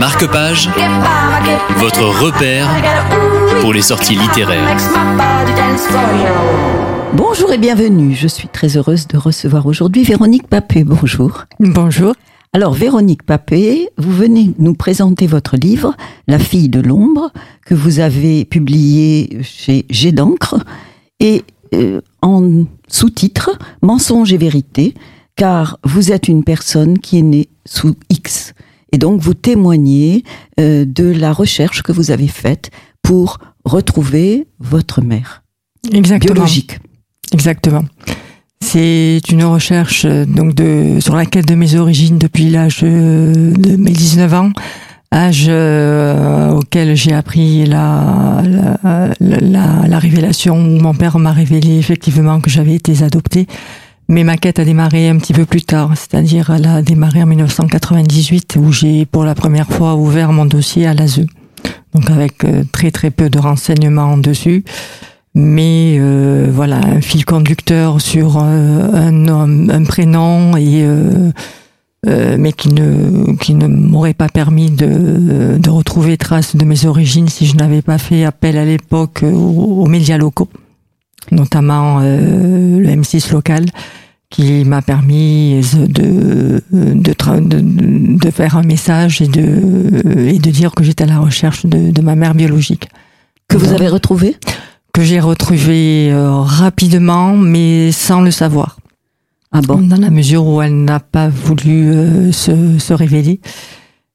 Marque-Page, votre repère pour les sorties littéraires. Bonjour et bienvenue. Je suis très heureuse de recevoir aujourd'hui Véronique Papé. Bonjour. Bonjour. Alors, Véronique Papé, vous venez nous présenter votre livre, La fille de l'ombre, que vous avez publié chez G d'encre, et euh, en sous-titre, Mensonge et vérité, car vous êtes une personne qui est née sous X. Et donc, vous témoignez euh, de la recherche que vous avez faite pour retrouver votre mère Exactement. biologique. Exactement. C'est une recherche euh, donc de sur la quête de mes origines depuis l'âge euh, de mes 19 ans, âge euh, auquel j'ai appris la la, la la révélation où mon père m'a révélé effectivement que j'avais été adoptée. Mais ma quête a démarré un petit peu plus tard, c'est-à-dire elle a démarré en 1998 où j'ai pour la première fois ouvert mon dossier à l'ASE. Donc avec euh, très très peu de renseignements dessus mais euh, voilà un fil conducteur sur euh, un nom, un prénom et mais qui ne qui ne m'aurait pas permis de de retrouver trace de mes origines si je n'avais pas fait appel à l'époque aux, aux médias locaux, notamment euh, le M6 local qui m'a permis de de, tra- de de faire un message et de et de dire que j'étais à la recherche de, de ma mère biologique Que vous avez retrouvé que j'ai retrouvé euh, rapidement, mais sans le savoir. Ah bon? Dans la mesure où elle n'a pas voulu euh, se, se révéler.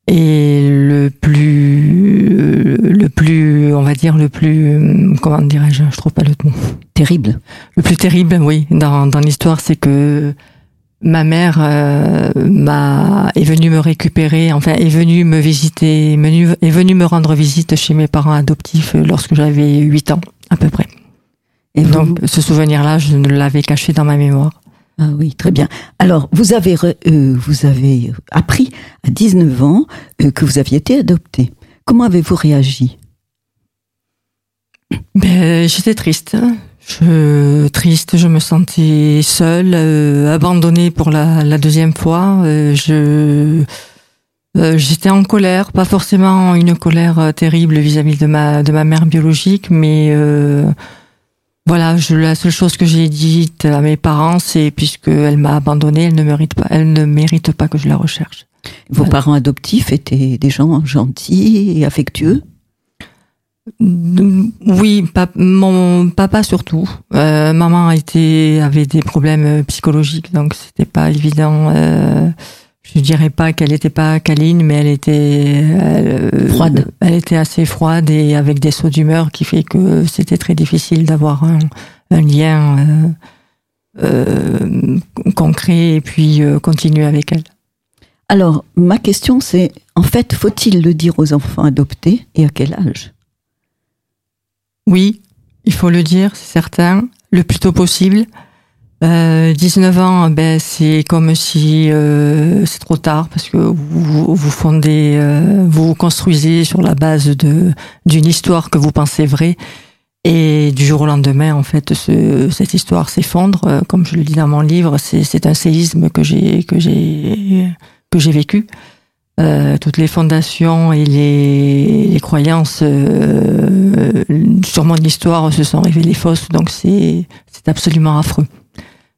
Et le plus, euh, le plus, on va dire le plus, euh, comment dirais-je, je trouve pas le mot. Terrible. Le plus terrible, oui, dans, dans l'histoire, c'est que ma mère euh, m'a est venue me récupérer, enfin est venue me visiter, est venue, me rendre visite chez mes parents adoptifs lorsque j'avais 8 ans à peu près. Et vous- Donc ce souvenir-là, je ne l'avais caché dans ma mémoire. Ah oui, très bien. Alors, vous avez, euh, vous avez appris à 19 ans euh, que vous aviez été adopté. Comment avez-vous réagi? Ben, j'étais triste. Je, triste, je me sentais seule, euh, abandonnée pour la, deuxième fois. Euh, je, euh, j'étais en colère, pas forcément une colère terrible vis-à-vis de ma de ma mère biologique, mais voilà, je, la seule chose que j'ai dite à mes parents, c'est puisque elle m'a abandonnée, elle ne mérite pas, elle ne mérite pas que je la recherche. Vos Voilà. parents adoptifs étaient des gens gentils et affectueux? Oui, mon papa surtout. Euh, maman a été avait des problèmes psychologiques, donc c'était pas évident. Euh, je dirais pas qu'elle était pas câline, mais elle était elle, Froide. Elle était assez froide et avec des sauts d'humeur qui fait que c'était très difficile d'avoir un, un lien euh, euh, concret et puis euh, continuer avec elle. Alors, ma question c'est, en fait, faut-il le dire aux enfants adoptés et à quel âge? Oui, il faut le dire, c'est certain, le plus tôt possible. Euh, 19 ans, ben c'est comme si euh, c'est trop tard parce que vous fondez, euh, vous construisez sur la base de d'une histoire que vous pensez vraie et du jour au lendemain, en fait, ce, cette histoire s'effondre. Euh, Comme je le dis dans mon livre, c'est un séisme que j'ai que j'ai que j'ai vécu. Euh, toutes les fondations et les, croyances euh, sur mon histoire se sont révélées fausses, donc c'est absolument affreux.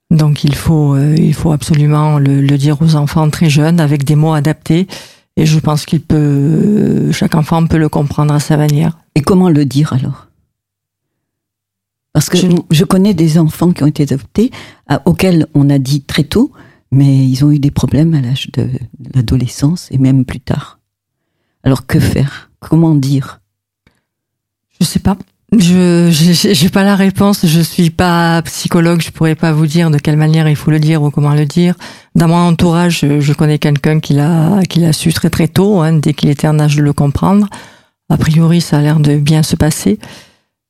Donc il faut euh, il faut absolument le, le dire aux enfants très jeunes avec des mots adaptés. Et je pense qu'il peut chaque enfant peut le comprendre à sa manière. Et comment le dire alors? Parce que Je- je... connais des enfants qui ont été adoptés, à- auxquels on a dit très tôt, mais ils ont eu des problèmes à l'âge de, de l'adolescence et même plus tard. Alors que faire? Comment dire? Je sais pas. Je j'ai pas la réponse. Je suis pas psychologue. Je pourrais pas vous dire de quelle manière il faut le dire ou comment le dire. Dans mon entourage, je, je connais quelqu'un qui l'a qui l'a su très très tôt, hein, dès qu'il était en âge de le comprendre. A priori, ça a l'air de bien se passer.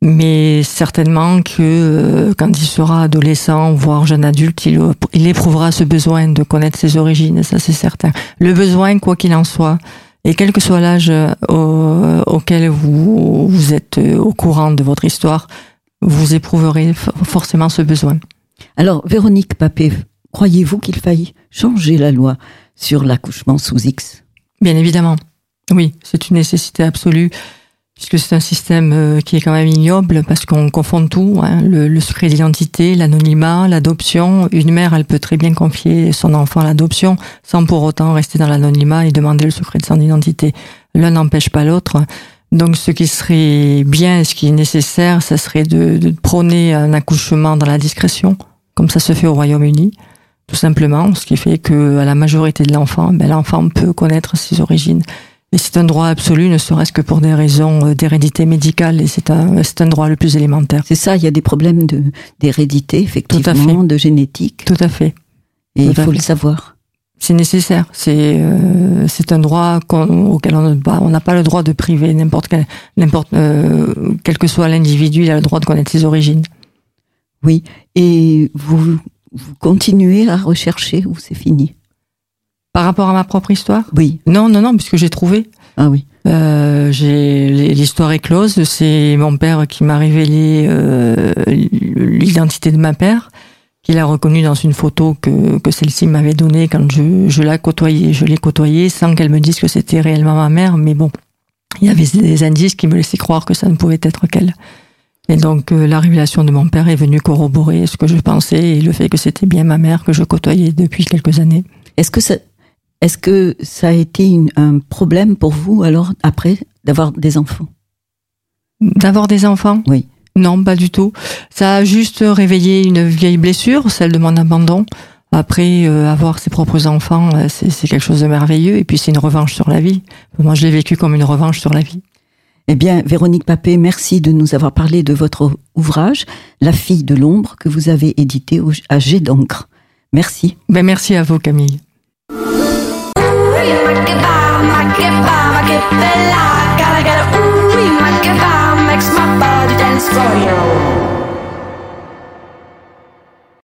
Mais certainement que euh, quand il sera adolescent, voire jeune adulte, il, il éprouvera ce besoin de connaître ses origines, ça c'est certain. Le besoin, quoi qu'il en soit, et quel que soit l'âge euh, au- auquel vous, vous êtes euh, au courant de votre histoire, vous éprouverez forcément ce besoin. Alors, Véronique Papé, croyez-vous qu'il faille changer la loi sur l'accouchement sous X? Bien évidemment. Oui, c'est une nécessité absolue puisque c'est un système euh, qui est quand même ignoble parce qu'on confond tout, hein, le, secret d'identité, l'anonymat, l'adoption. Une mère, elle peut très bien confier son enfant à l'adoption sans pour autant rester dans l'anonymat et demander le secret de son identité. L'un n'empêche pas l'autre. Donc ce qui serait bien, ce qui est nécessaire, ça serait de, de prôner un accouchement dans la discrétion, comme ça se fait au Royaume-Uni, tout simplement, ce qui fait que à la majorité de l'enfant, ben, l'enfant peut connaître ses origines. Et c'est un droit absolu, ne serait-ce que pour des raisons d'hérédité médicale, et c'est un, c'est un droit le plus élémentaire. C'est ça, il y a des problèmes de, d'hérédité, effectivement, de génétique. Tout à fait. Et il faut le savoir. C'est nécessaire. C'est euh, c'est un droit auquel on n'a on n'a pas le droit de priver n'importe quel n'importe euh, quel que soit l'individu, il a le droit de connaître ses origines. Oui. Et vous vous continuez à rechercher ou c'est fini? Par rapport à ma propre histoire? Oui. Non, non, non, puisque j'ai trouvé. Ah oui. Euh, j'ai l'histoire est close. C'est mon père qui m'a révélé euh, l'identité de ma père, qu'il a reconnu dans une photo que, que celle-ci m'avait donnée quand je, je la côtoyais. Je l'ai côtoyée sans qu'elle me dise que c'était réellement ma mère, mais bon, il y avait des indices qui me laissaient croire que ça ne pouvait être qu'elle. Et donc euh, la révélation de mon père est venue corroborer ce que je pensais et le fait que c'était bien ma mère que je côtoyais depuis quelques années. Est-ce que ça, est-ce que ça a été un problème pour vous alors après d'avoir des enfants? D'avoir des enfants? Oui. Non, pas du tout. Ça a juste réveillé une vieille blessure, celle de mon abandon. Après, euh, avoir ses propres enfants, euh, c'est quelque chose de merveilleux. Et puis, c'est une revanche sur la vie. Moi, je l'ai vécu comme une revanche sur la vie. Eh bien, Véronique Papé, merci de nous avoir parlé de votre ouvrage, La fille de l'ombre, que vous avez édité à G d'encre. Merci. Ben, merci à vous, Camille. get bomb, I get the lock, gotta get ooh, my get bomb, makes my body dance for you.